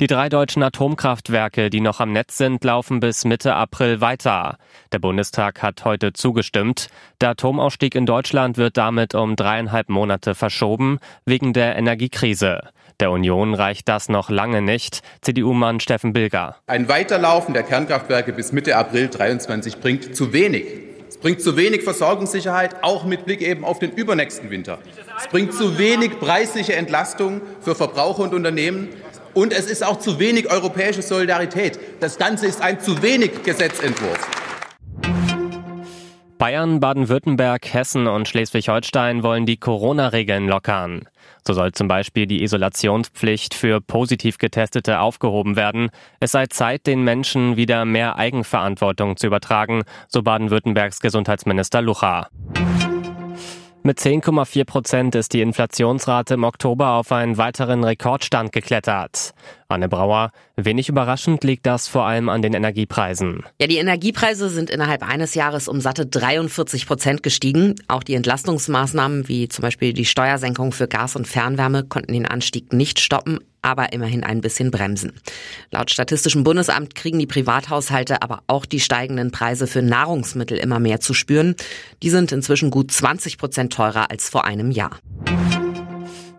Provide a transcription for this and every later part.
Die drei deutschen Atomkraftwerke, die noch am Netz sind, laufen bis Mitte April weiter. Der Bundestag hat heute zugestimmt. Der Atomausstieg in Deutschland wird damit um dreieinhalb Monate verschoben, wegen der Energiekrise. Der Union reicht das noch lange nicht. CDU-Mann Steffen Bilger. Ein Weiterlaufen der Kernkraftwerke bis Mitte April 23 bringt zu wenig. Es bringt zu wenig Versorgungssicherheit, auch mit Blick eben auf den übernächsten Winter. Es bringt zu wenig preisliche Entlastung für Verbraucher und Unternehmen. Und es ist auch zu wenig europäische Solidarität. Das Ganze ist ein zu wenig Gesetzentwurf. Bayern, Baden-Württemberg, Hessen und Schleswig-Holstein wollen die Corona-Regeln lockern. So soll zum Beispiel die Isolationspflicht für positiv Getestete aufgehoben werden. Es sei Zeit, den Menschen wieder mehr Eigenverantwortung zu übertragen, so Baden-Württembergs Gesundheitsminister Lucha. Mit 10,4 Prozent ist die Inflationsrate im Oktober auf einen weiteren Rekordstand geklettert. Anne Brauer, wenig überraschend liegt das vor allem an den Energiepreisen. Ja, die Energiepreise sind innerhalb eines Jahres um satte 43 Prozent gestiegen. Auch die Entlastungsmaßnahmen wie zum Beispiel die Steuersenkung für Gas und Fernwärme konnten den Anstieg nicht stoppen aber immerhin ein bisschen bremsen. Laut Statistischem Bundesamt kriegen die Privathaushalte aber auch die steigenden Preise für Nahrungsmittel immer mehr zu spüren. Die sind inzwischen gut 20 Prozent teurer als vor einem Jahr.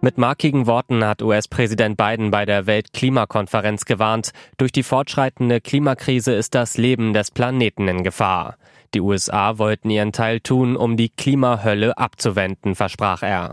Mit markigen Worten hat US-Präsident Biden bei der Weltklimakonferenz gewarnt, durch die fortschreitende Klimakrise ist das Leben des Planeten in Gefahr. Die USA wollten ihren Teil tun, um die Klimahölle abzuwenden, versprach er.